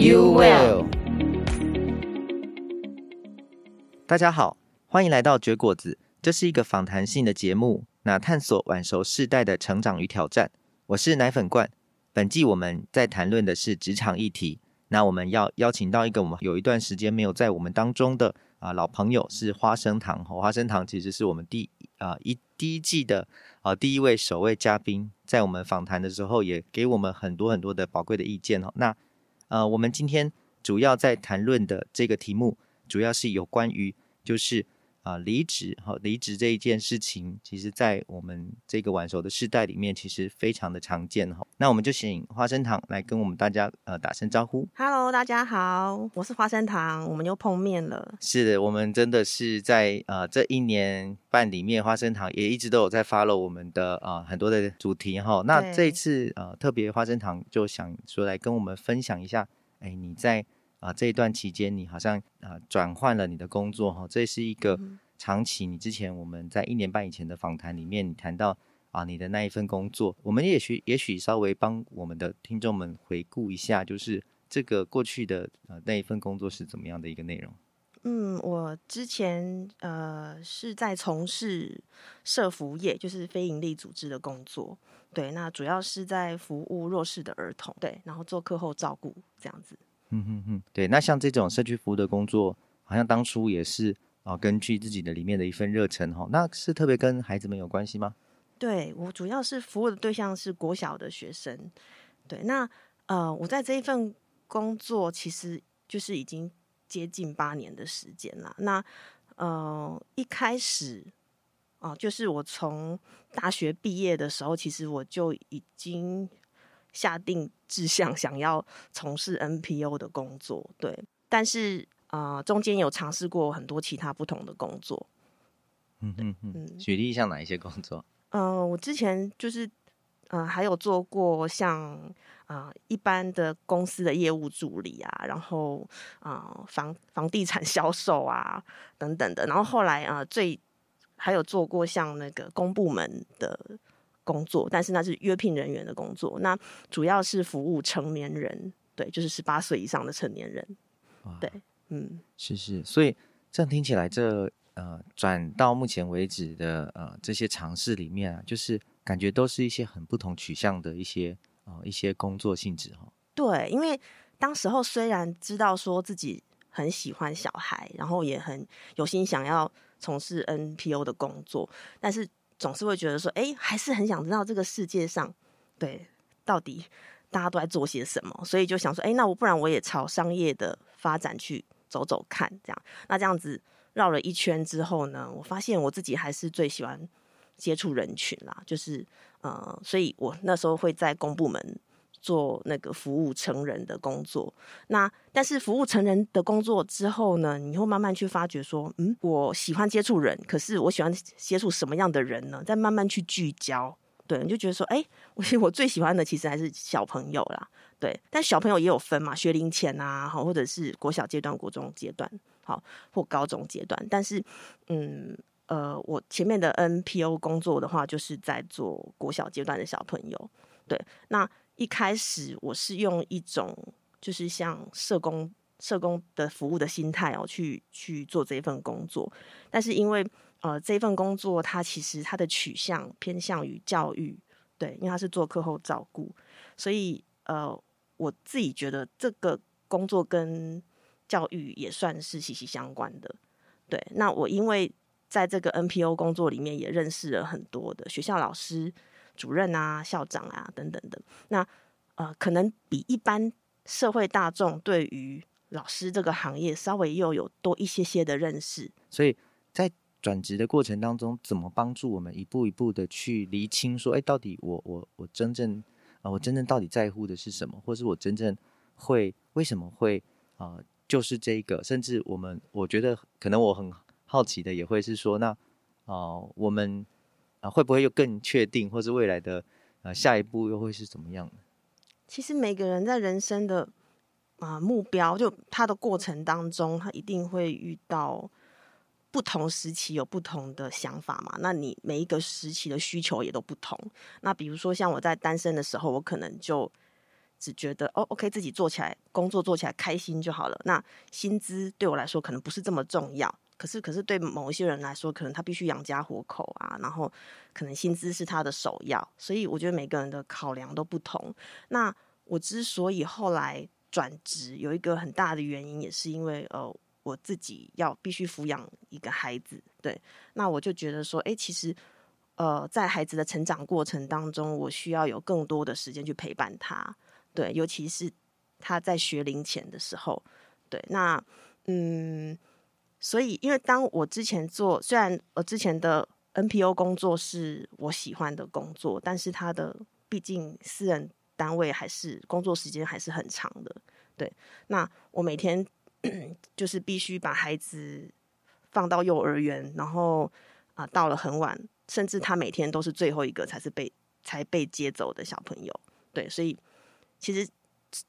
you will 大家好，欢迎来到绝果子，这是一个访谈性的节目，那探索晚熟世代的成长与挑战。我是奶粉罐，本季我们在谈论的是职场议题。那我们要邀请到一个我们有一段时间没有在我们当中的啊、老朋友，是花生糖。花生糖其实是我们第啊、一第一季的啊、第一位首位嘉宾，在我们访谈的时候也给我们很多很多的宝贵的意见哦。那呃，我们今天主要在谈论的这个题目，主要是有关于就是。啊，离职哈，离职这一件事情，其实，在我们这个晚熟的世代里面，其实非常的常见哈。那我们就请花生糖来跟我们大家呃打声招呼。Hello，大家好，我是花生糖，我们又碰面了。是的，我们真的是在呃这一年半里面，花生糖也一直都有在 follow 我们的啊、呃、很多的主题哈。那这一次呃特别花生糖就想说来跟我们分享一下，哎，你在。啊，这一段期间你好像啊转换了你的工作哈，这是一个长期。你之前我们在一年半以前的访谈里面，你谈到啊你的那一份工作，我们也许也许稍微帮我们的听众们回顾一下，就是这个过去的呃那一份工作是怎么样的一个内容？嗯，我之前呃是在从事社服业，就是非营利组织的工作，对，那主要是在服务弱势的儿童，对，然后做课后照顾这样子。嗯哼哼，对，那像这种社区服务的工作，好像当初也是啊，根据自己的里面的一份热忱哈，那是特别跟孩子们有关系吗？对，我主要是服务的对象是国小的学生，对，那呃，我在这一份工作其实就是已经接近八年的时间了。那呃，一开始啊、呃，就是我从大学毕业的时候，其实我就已经。下定志向想要从事 NPO 的工作，对，但是啊、呃，中间有尝试过很多其他不同的工作。嗯嗯嗯，举例像哪一些工作？呃，我之前就是呃，还有做过像啊、呃、一般的公司的业务助理啊，然后啊、呃、房房地产销售啊等等的，然后后来啊、呃、最还有做过像那个公部门的。工作，但是那是约聘人员的工作，那主要是服务成年人，对，就是十八岁以上的成年人，对，嗯，是是，所以这样听起来这，这呃转到目前为止的呃这些尝试里面啊，就是感觉都是一些很不同取向的一些呃一些工作性质哈。对，因为当时候虽然知道说自己很喜欢小孩，然后也很有心想要从事 NPO 的工作，但是。总是会觉得说，哎，还是很想知道这个世界上，对，到底大家都在做些什么，所以就想说，哎，那我不然我也朝商业的发展去走走看，这样。那这样子绕了一圈之后呢，我发现我自己还是最喜欢接触人群啦，就是，呃，所以我那时候会在公部门。做那个服务成人的工作，那但是服务成人的工作之后呢，你会慢慢去发觉说，嗯，我喜欢接触人，可是我喜欢接触什么样的人呢？再慢慢去聚焦，对，你就觉得说，哎，我 我最喜欢的其实还是小朋友啦，对，但小朋友也有分嘛，学龄前啊，好，或者是国小阶段、国中阶段，好，或高中阶段，但是，嗯，呃，我前面的 NPO 工作的话，就是在做国小阶段的小朋友，对，那。一开始我是用一种就是像社工社工的服务的心态哦，去去做这份工作，但是因为呃这份工作它其实它的取向偏向于教育，对，因为它是做课后照顾，所以呃我自己觉得这个工作跟教育也算是息息相关的，对。那我因为在这个 NPO 工作里面也认识了很多的学校老师。主任啊、校长啊等等的，那呃，可能比一般社会大众对于老师这个行业稍微又有多一些些的认识。所以在转职的过程当中，怎么帮助我们一步一步的去厘清说，哎，到底我我我真正啊、我真正到底在乎的是什么，或是我真正会为什么会啊、就是这个，甚至我们我觉得可能我很好奇的也会是说，那啊、我们啊、会不会又更确定，或是未来的啊、呃、下一步又会是怎么样呢？其实每个人在人生的啊、目标，就他的过程当中，他一定会遇到不同时期有不同的想法嘛。那你每一个时期的需求也都不同。那比如说像我在单身的时候，我可能就只觉得哦，OK，自己做起来工作做起来开心就好了。那薪资对我来说可能不是这么重要。可是，可是对某一些人来说，可能他必须养家糊口啊，然后可能薪资是他的首要，所以我觉得每个人的考量都不同。那我之所以后来转职，有一个很大的原因，也是因为呃，我自己要必须抚养一个孩子，对，那我就觉得说，哎，其实呃，在孩子的成长过程当中，我需要有更多的时间去陪伴他，对，尤其是他在学龄前的时候，对，那嗯。所以，因为当我之前做，虽然我之前的 NPO 工作是我喜欢的工作，但是他的毕竟私人单位还是工作时间还是很长的。对，那我每天就是必须把孩子放到幼儿园，然后啊、到了很晚，甚至他每天都是最后一个才是被才被接走的小朋友。对，所以其实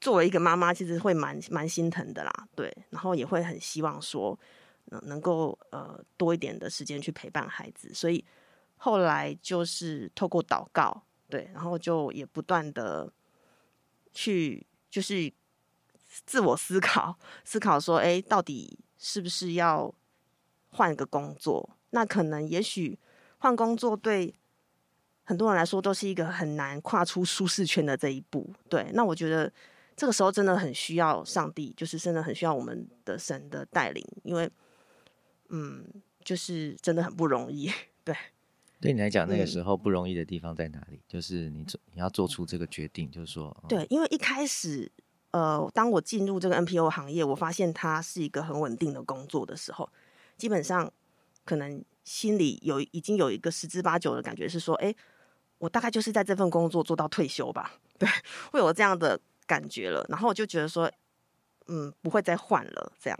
作为一个妈妈，其实会蛮蛮心疼的啦。对，然后也会很希望说。能能够呃多一点的时间去陪伴孩子，所以后来就是透过祷告，对，然后就也不断的去就是自我思考，思考说，哎，到底是不是要换个工作？那可能也许换工作对很多人来说都是一个很难跨出舒适圈的这一步，对。那我觉得这个时候真的很需要上帝，就是真的很需要我们的神的带领，因为。嗯，就是真的很不容易，对。对你来讲，那个时候不容易的地方在哪里？嗯、就是你做你要做出这个决定，就是说，对，因为一开始，呃，当我进入这个 NPO 行业，我发现它是一个很稳定的工作的时候，基本上可能心里有已经有一个十之八九的感觉是说，哎，我大概就是在这份工作做到退休吧，对，会有这样的感觉了。然后我就觉得说，嗯，不会再换了这样。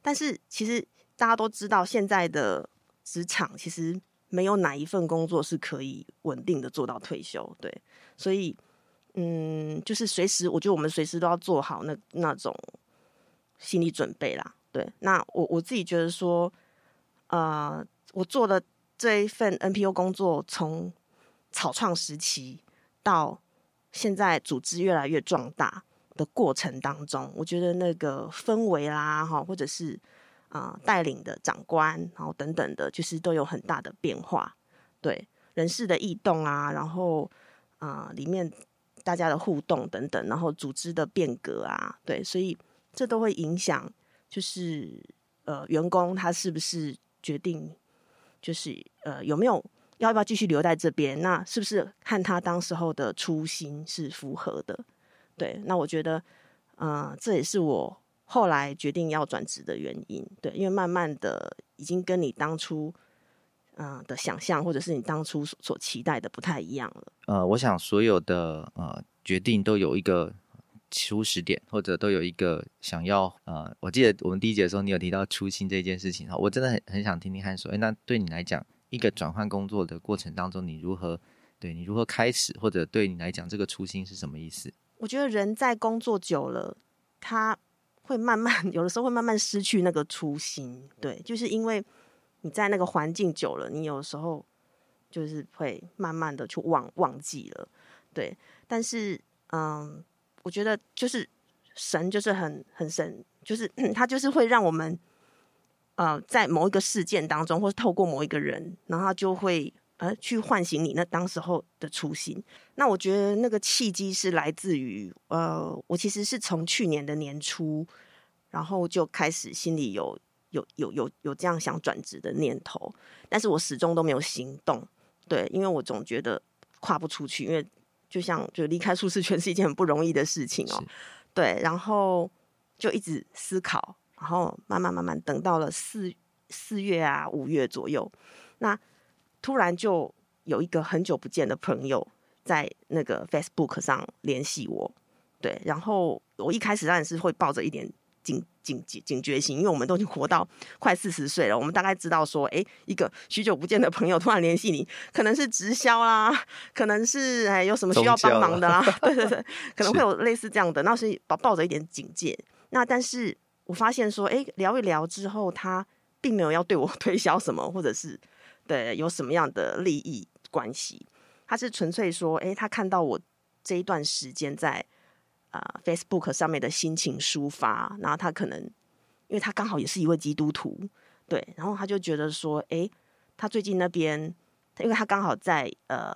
但是其实。大家都知道，现在的职场其实没有哪一份工作是可以稳定的做到退休，对，所以，嗯，就是随时，我觉得我们随时都要做好那那种心理准备啦，对。那我我自己觉得说，呃，我做的这一份 NPO 工作，从草创时期到现在组织越来越壮大的过程当中，我觉得那个氛围啦，哈，或者是。啊、带领的长官，然后等等的，就是都有很大的变化，对人事的异动啊，然后啊、里面大家的互动等等，然后组织的变革啊，对，所以这都会影响，就是呃，员工他是不是决定，就是呃，有没有要不要继续留在这边？那是不是和他当时候的初心是符合的？对，那我觉得，呃，这也是我。后来决定要转职的原因，对，因为慢慢的已经跟你当初嗯、呃、的想象，或者是你当初所所期待的不太一样了。呃，我想所有的呃决定都有一个初始点，或者都有一个想要呃，我记得我们第一节的时候，你有提到初心这件事情哈，我真的很很想听听看说，哎，那对你来讲，一个转换工作的过程当中，你如何对你如何开始，或者对你来讲，这个初心是什么意思？我觉得人在工作久了，他。会慢慢，有的时候会慢慢失去那个初心，对，就是因为你在那个环境久了，你有时候就是会慢慢的去忘忘记了，对。但是，嗯，我觉得就是神就是很很神，就是 他就是会让我们，呃，在某一个事件当中，或是透过某一个人，然后就会呃去唤醒你那当时候的初心。那我觉得那个契机是来自于，呃，我其实是从去年的年初，然后就开始心里有有有有有这样想转职的念头，但是我始终都没有行动，对，因为我总觉得跨不出去，因为就像就离开舒适圈是一件很不容易的事情哦，对，然后就一直思考，然后慢慢慢慢等到了四四月啊五月左右，那突然就有一个很久不见的朋友。在那个 Facebook 上联系我，对，然后我一开始当然是会抱着一点警警警警觉心，因为我们都已经活到快四十岁了，我们大概知道说，哎，一个许久不见的朋友突然联系你，可能是直销啦，可能是哎有什么需要帮忙的啦，对对对，可能会有类似这样的，那是抱抱着一点警戒。那但是我发现说，哎，聊一聊之后，他并没有要对我 推销什么，或者是对有什么样的利益关系，他是纯粹说，哎，他看到我这一段时间在。啊、，Facebook 上面的心情抒发，然后他可能，因为他刚好也是一位基督徒，对，然后他就觉得说，哎，他最近那边，因为他刚好在呃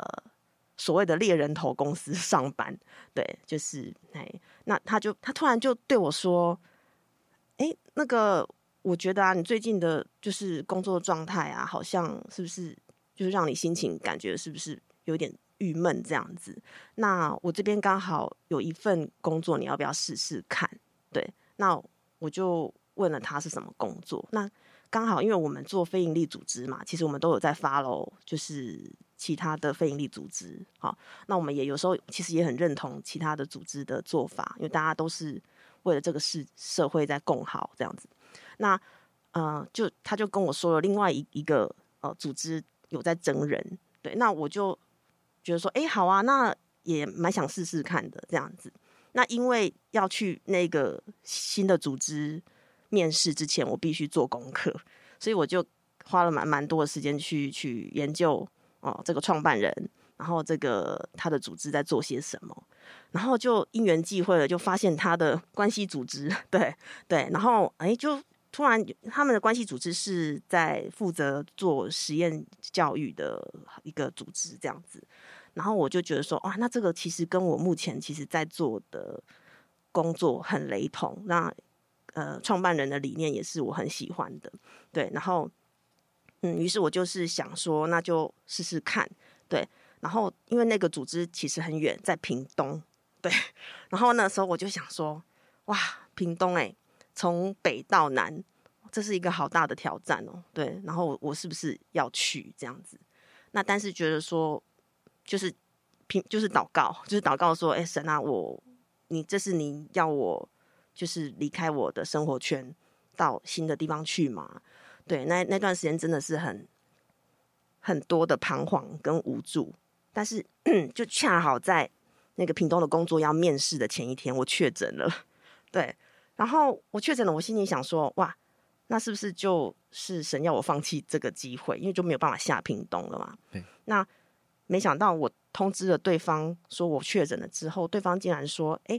所谓的猎人头公司 上班，对，就是哎，那他就他突然就对我说，哎，那个我觉得啊，你最近的就是工作状态啊，好像是不是就是让你心情感觉是不是有点。郁闷这样子，那我这边刚好有一份工作，你要不要试试看？对，那我就问了他是什么工作。那刚好因为我们做非营利组织嘛，其实我们都有在 follow，就是其他的非营利组织。好，那我们也有时候其实也很认同其他的组织的做法，因为大家都是为了这个事社会在共好这样子。那呃，就他就跟我说了另外一一个呃组织有在征人，对，那我就。觉得说，哎，好啊，那也蛮想试试看的这样子。那因为要去那个新的组织面试之前，我必须做功课，所以我就花了蛮蛮多的时间去去研究哦，这个创办人，然后这个他的组织在做些什么，然后就因缘际会了，就发现他的关系组织，对对，然后哎，就突然他们的关系组织是在负责做实验教育的一个组织这样子。然后我就觉得说，哇，那这个其实跟我目前其实在做的工作很雷同。那呃，创办人的理念也是我很喜欢的，对。然后，嗯，于是我就是想说，那就试试看，对。然后，因为那个组织其实很远，在屏东，对。然后那时候我就想说，哇，屏东哎，从北到南，这是一个好大的挑战哦，对。然后我是不是要去这样子？那但是觉得说。就是平，就是祷告，就是祷告说：“哎，神啊，我，你这是你要我，就是离开我的生活圈，到新的地方去嘛？对，那那段时间真的是很很多的彷徨跟无助，但是 就恰好在那个屏东的工作要面试的前一天，我确诊了。对，然后我确诊了，我心里想说：哇，那是不是就是神要我放弃这个机会？因为就没有办法下屏东了嘛？对，那。没想到我通知了对方说我确诊了之后，对方竟然说：“哎，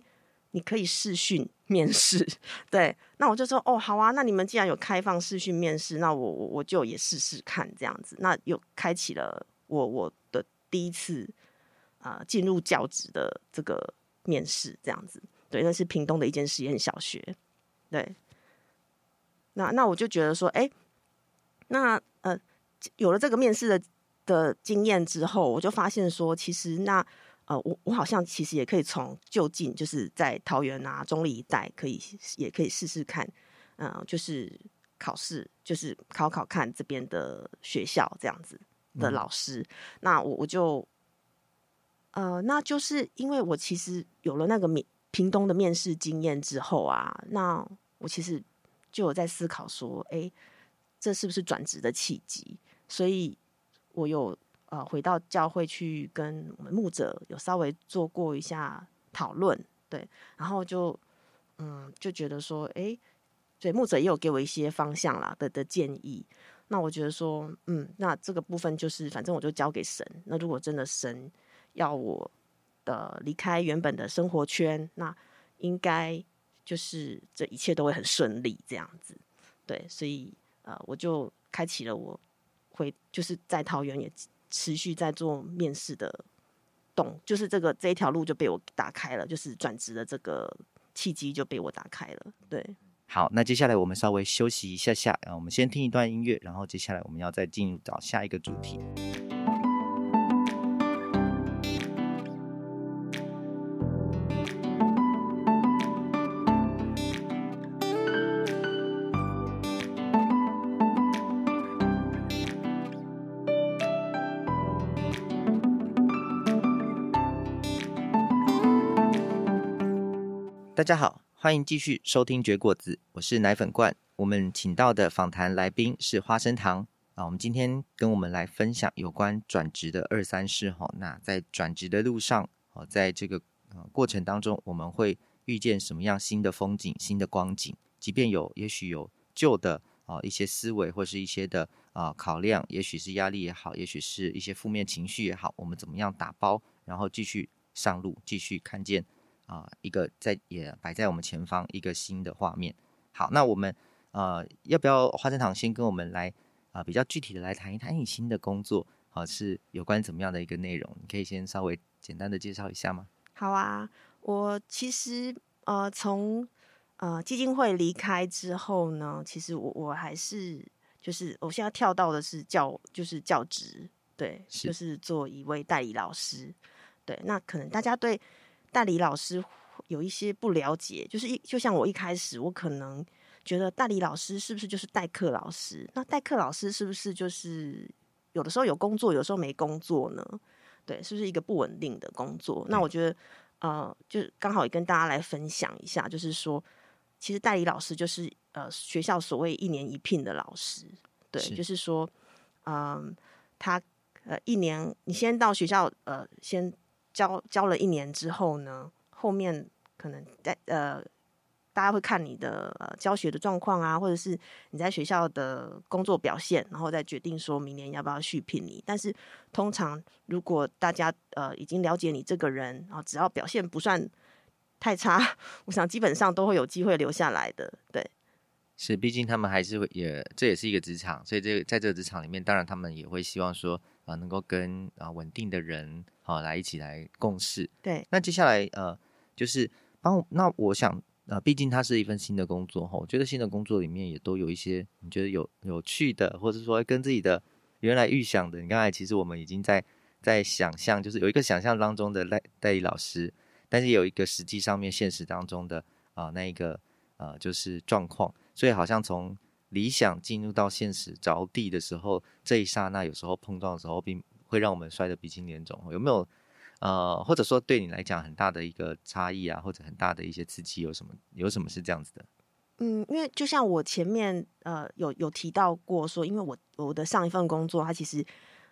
你可以视讯 面试。”对，那我就说：“哦，好啊，那你们既然有开放视讯面试，那我我我就也试试看这样子。”那又开启了我我的第一次啊、呃、进入教职的这个面试这样子。对，那是屏东的一间实验小学。对，那那我就觉得说：“哎，那呃有了这个面试的。”的经验之后，我就发现说，其实那呃，我我好像其实也可以从就近，就是在桃园啊、中立一带，可以也可以试试看，嗯、呃，就是考试，就是考考看这边的学校这样子的老师。嗯、那我我就呃，那就是因为我其实有了那个面屏东的面试经验之后啊，那我其实就有在思考说，哎，这是不是转职的契机？所以。我有呃回到教会去跟我们牧者有稍微做过一下讨论，对，然后就嗯就觉得说，哎，对，牧者也有给我一些方向啦的的建议。那我觉得说，嗯，那这个部分就是反正我就交给神。那如果真的神要我的离开原本的生活圈，那应该就是这一切都会很顺利这样子。对，所以呃我就开启了我。回就是在桃园也持续在做面试的动，就是这个这一条路就被我打开了，就是转职的这个契机就被我打开了。对，好，那接下来我们稍微休息一下下，啊，我们先听一段音乐，然后接下来我们要再进入到下一个主题。大家好，欢迎继续收听绝果子，我是奶粉罐。我们请到的访谈来宾是花生糖啊。我们今天跟我们来分享有关转职的二三事哈。那在转职的路上，哦，在这个过程当中，我们会遇见什么样新的风景、新的光景？即便有，也许有旧的啊一些思维或是一些的啊考量，也许是压力也好，也许是一些负面情绪也好，我们怎么样打包，然后继续上路，继续看见。啊，一个在也摆在我们前方一个新的画面。好，那我们呃要不要花生堂先跟我们来啊、呃、比较具体的来谈一谈你新的工作啊、呃、是有关怎么样的一个内容？你可以先稍微简单的介绍一下吗？好啊，我其实呃从呃基金会离开之后呢，其实我我还是就是我现在跳到的是教就是教职，对，是就是做一位代理老师。对，那可能大家对。代理老师有一些不了解，就是一就像我一开始，我可能觉得代理老师是不是就是代课老师？那代课老师是不是就是有的时候有工作，有时候没工作呢？对，是不是一个不稳定的工作？那我觉得，呃，就刚好也跟大家来分享一下，就是说，其实代理老师就是呃学校所谓一年一聘的老师，对，是就是说，嗯、呃，他呃一年你先到学校呃先。教教了一年之后呢，后面可能在呃，大家会看你的呃教学的状况啊，或者是你在学校的工作表现，然后再决定说明年要不要续聘你。但是通常如果大家呃已经了解你这个人然后，只要表现不算太差，我想基本上都会有机会留下来的。对，是，毕竟他们还是会也这也是一个职场，所以这个在这个职场里面，当然他们也会希望说啊，能够跟啊稳定的人。好，来一起来共事。对，那接下来呃，就是帮。那我想啊，毕竟它是一份新的工作哈，我觉得新的工作里面也都有一些你觉得有有趣的，或者说跟自己的原来预想的。你刚才其实我们已经在在想象，就是有一个想象当中的代代理老师，但是有一个实际上面现实当中的啊、呃、那一个呃就是状况，所以好像从理想进入到现实着地的时候，这一刹那有时候碰撞的时候并。会让我们摔得鼻青脸肿，有没有？呃，或者说对你来讲很大的一个差异啊，或者很大的一些刺激，有什么？有什么是这样子的？嗯，因为就像我前面呃有有提到过说，因为我我的上一份工作，它其实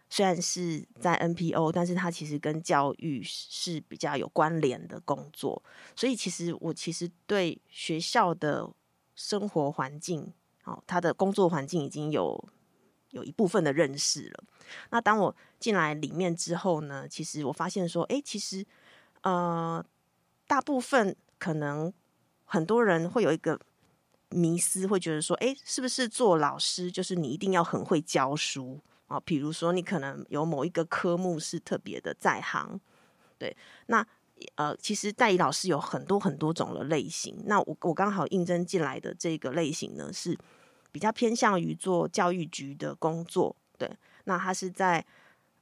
虽然是在 NPO，但是它其实跟教育是比较有关联的工作，所以其实我其实对学校的生活环境，哦，他的工作环境已经有。有一部分的认识了。那当我进来里面之后呢，其实我发现说，哎，其实呃，大部分可能很多人会有一个迷思，会觉得说，哎，是不是做老师就是你一定要很会教书啊？比如说你可能有某一个科目是特别的在行，对。那呃，其实代理老师有很多很多种的类型。那我我刚好应征进来的这个类型呢是。比较偏向于做教育局的工作，对，那他是在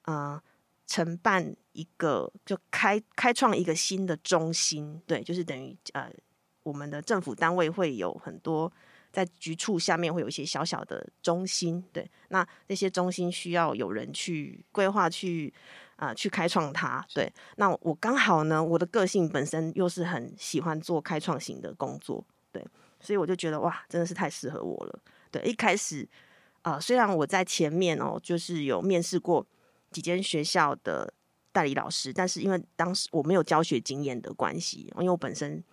呃承办一个就开开创一个新的中心，对，就是等于呃我们的政府单位会有很多在局处下面会有一些小小的中心，对，那这些中心需要有人去规划去啊、去开创它，对，那我刚好呢，我的个性本身又是很喜欢做开创型的工作，对，所以我就觉得哇，真的是太适合我了。对，一开始，啊、虽然我在前面哦，就是有面试过几间学校的代理老师，但是因为当时我没有教学经验的关系，因为我本身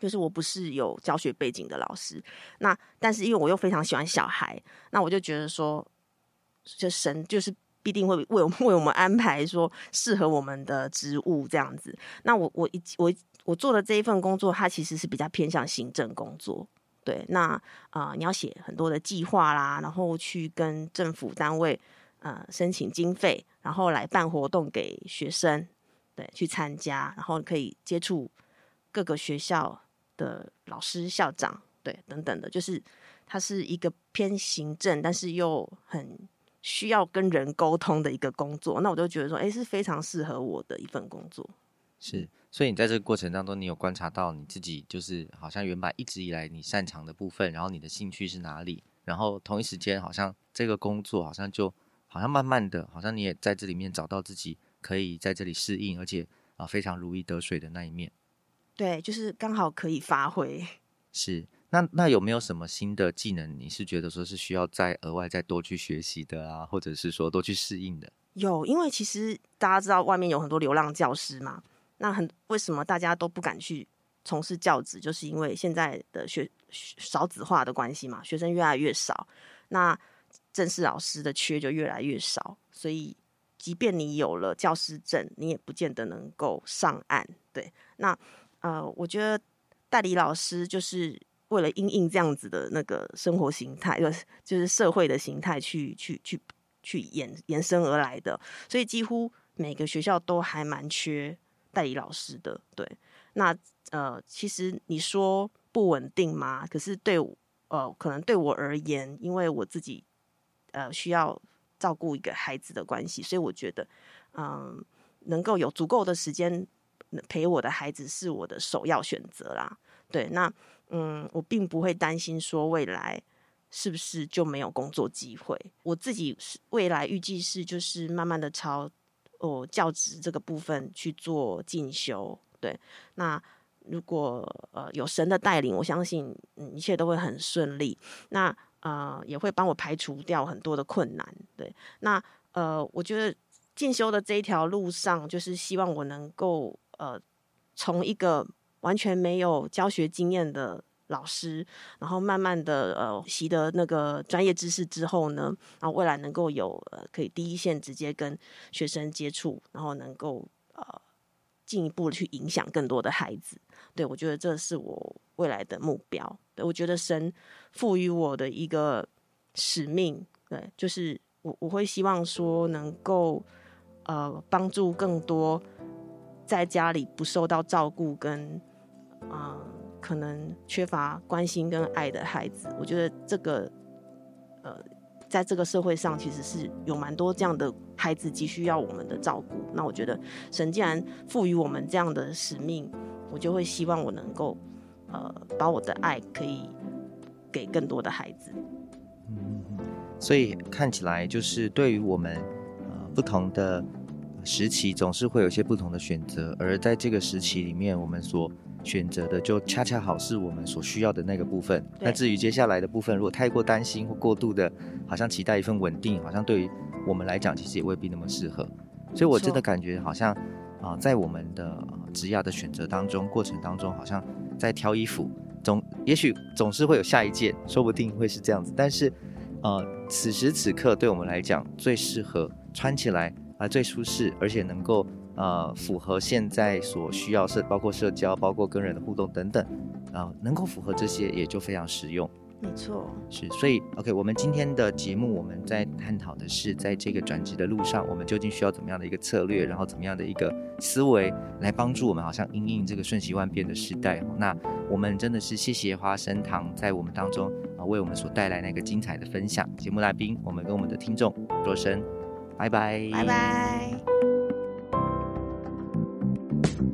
就是我不是有教学背景的老师，那但是因为我又非常喜欢小孩，那我就觉得说，就神就是必定会为我们 为我们安排说适合我们的职务这样子。那我我一我我做的这一份工作，它其实是比较偏向行政工作。对，那啊、你要写很多的计划啦，然后去跟政府单位呃申请经费，然后来办活动给学生，对，去参加，然后可以接触各个学校的老师、校长，对，等等的，就是它是一个偏行政，但是又很需要跟人沟通的一个工作。那我就觉得说，哎，是非常适合我的一份工作。是。所以你在这个过程当中，你有观察到你自己就是好像原本一直以来你擅长的部分，然后你的兴趣是哪里？然后同一时间好像这个工作好像就好像慢慢的，好像你也在这里面找到自己可以在这里适应，而且啊非常如鱼得水的那一面。对，就是刚好可以发挥。是，那那有没有什么新的技能？你是觉得说是需要再额外再多去学习的啊，或者是说多去适应的？有，因为其实大家知道外面有很多流浪教师嘛，那很为什么大家都不敢去从事教职？就是因为现在的学少子化的关系嘛，学生越来越少，那正式老师的缺就越来越少，所以即便你有了教师证，你也不见得能够上岸。对，那呃，我觉得代理老师就是为了因应这样子的那个生活形态，就是就是社会的形态去去去。去延延伸而来的，所以几乎每个学校都还蛮缺代理老师的。对，那呃，其实你说不稳定吗？可是对呃，可能对我而言，因为我自己呃需要照顾一个孩子的关系，所以我觉得嗯、能够有足够的时间陪我的孩子是我的首要选择啦。对，那嗯，我并不会担心说未来。是不是就没有工作机会？我自己是未来预计是就是慢慢的朝哦教职这个部分去做进修。对，那如果呃有神的带领，我相信嗯一切都会很顺利。那呃也会帮我排除掉很多的困难。对，那呃我觉得进修的这一条路上，就是希望我能够呃从一个完全没有教学经验的。老师，然后慢慢的呃习得那个专业知识之后呢，然后未来能够有呃可以第一线直接跟学生接触，然后能够呃进一步去影响更多的孩子。对，我觉得这是我未来的目标。对，我觉得神赋予我的一个使命，对，就是我我会希望说能够呃帮助更多在家里不受到照顾跟啊。可能缺乏关心跟爱的孩子，我觉得这个，呃，在这个社会上其实是有蛮多这样的孩子急需要我们的照顾。那我觉得神既然赋予我们这样的使命，我就会希望我能够，呃，把我的爱可以给更多的孩子。嗯，所以看起来就是对于我们，呃，不同的时期总是会有一些不同的选择，而在这个时期里面，我们所选择的就恰恰好是我们所需要的那个部分。那至于接下来的部分，如果太过担心或过度的，好像期待一份稳定，好像对于我们来讲，其实也未必那么适合。所以我真的感觉好像啊、呃，在我们的职业的选择当中，过程当中，好像在挑衣服，总也许总是会有下一件，说不定会是这样子。但是呃，此时此刻对我们来讲，最适合穿起来啊、呃，最舒适，而且能够。呃，符合现在所需要社，包括社交，包括跟人的互动等等，啊、呃，能够符合这些，也就非常实用。没错，是，所以，OK，我们今天的节目，我们在探讨的是，在这个转职的路上，我们究竟需要怎么样的一个策略，然后怎么样的一个思维，来帮助我们，好像因应这个瞬息万变的时代。那我们真的是谢谢花生堂在我们当中啊、呃，为我们所带来那个精彩的分享。节目来宾，我们跟我们的听众说声拜拜，拜拜。thank you